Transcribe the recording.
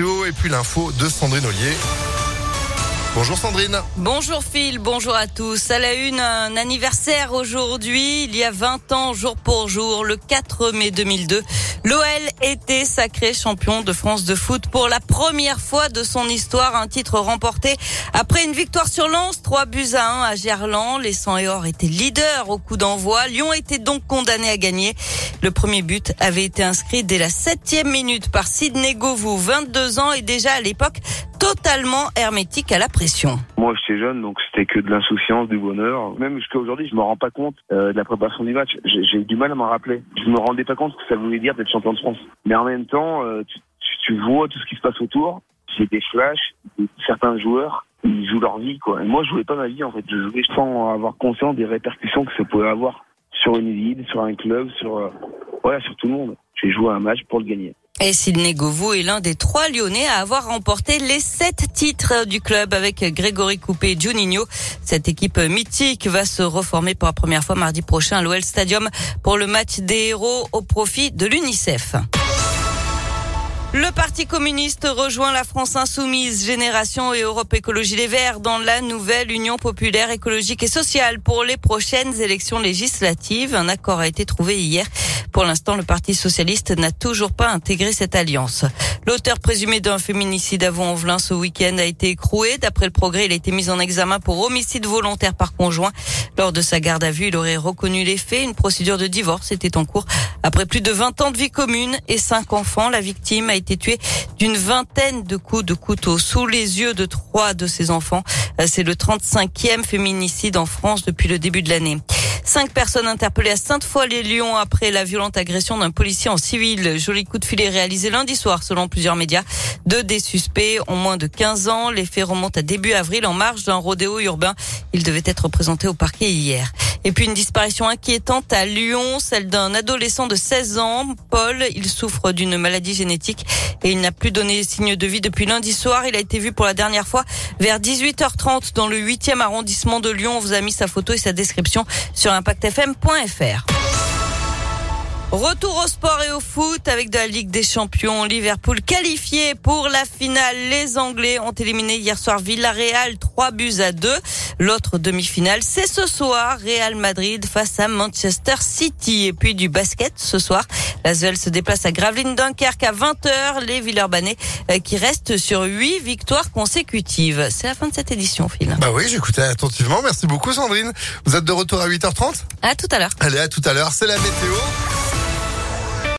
et puis l'info de Sandrine Ollier. Bonjour Sandrine. Bonjour Phil, bonjour à tous. À la une, un anniversaire aujourd'hui, il y a 20 ans, jour pour jour, le 4 mai 2002. L'OL était sacré champion de France de foot pour la première fois de son histoire, un titre remporté après une victoire sur Lens, 3 buts à 1 à Gerland. Les 100 et or étaient leaders au coup d'envoi. Lyon était donc condamné à gagner. Le premier but avait été inscrit dès la septième minute par Sidney Govou, 22 ans et déjà à l'époque totalement hermétique à la pression. Moi, j'étais jeune, donc c'était que de l'insouciance, du bonheur. Même jusqu'à aujourd'hui, je me rends pas compte euh, de la préparation du match. J'ai du mal à m'en rappeler. Je me rendais pas compte ce que ça voulait dire d'être champion de France. Mais en même temps, euh, tu, vois tout ce qui se passe autour. J'ai des flashs, certains joueurs, ils jouent leur vie, quoi. Moi, je jouais pas ma vie, en fait. Je jouais sans avoir conscience des répercussions que ça pouvait avoir sur une ville, sur un club, sur, euh, sur tout le monde. J'ai joué un match pour le gagner. Et Sidney Govou est l'un des trois Lyonnais à avoir remporté les sept titres du club avec Grégory Coupé et Juninho. Cette équipe mythique va se reformer pour la première fois mardi prochain à l'OL Stadium pour le match des héros au profit de l'UNICEF. Le Parti communiste rejoint la France insoumise, Génération et Europe Écologie Les Verts dans la nouvelle Union populaire écologique et sociale pour les prochaines élections législatives. Un accord a été trouvé hier. Pour l'instant, le Parti socialiste n'a toujours pas intégré cette alliance. L'auteur présumé d'un féminicide à Vaux-en-Velin ce week-end a été écroué. D'après le progrès, il a été mis en examen pour homicide volontaire par conjoint. Lors de sa garde à vue, il aurait reconnu les faits. Une procédure de divorce était en cours. Après plus de 20 ans de vie commune et cinq enfants, la victime a été tuée d'une vingtaine de coups de couteau sous les yeux de trois de ses enfants. C'est le 35e féminicide en France depuis le début de l'année. Cinq personnes interpellées à Sainte-Foy-les-Lyons après la violente agression d'un policier en civil. Joli coup de filet réalisé lundi soir selon plusieurs médias. Deux des suspects ont moins de 15 ans. Les faits remontent à début avril en marge d'un rodéo urbain. Ils devaient être présentés au parquet hier. Et puis une disparition inquiétante à Lyon, celle d'un adolescent de 16 ans. Paul, il souffre d'une maladie génétique et il n'a plus donné signe de vie depuis lundi soir. Il a été vu pour la dernière fois vers 18h30 dans le 8e arrondissement de Lyon. On vous a mis sa photo et sa description sur impactfm.fr. Retour au sport et au foot avec de la Ligue des Champions. Liverpool qualifié pour la finale. Les Anglais ont éliminé hier soir Villarreal 3 buts à 2. L'autre demi-finale, c'est ce soir. Real Madrid face à Manchester City. Et puis du basket ce soir. L'Asvel se déplace à Gravelines Dunkerque à 20h. Les Villeurbanais euh, qui restent sur 8 victoires consécutives. C'est la fin de cette édition, Phil. Bah oui, j'écoutais attentivement. Merci beaucoup, Sandrine. Vous êtes de retour à 8h30? À tout à l'heure. Allez, à tout à l'heure. C'est la météo.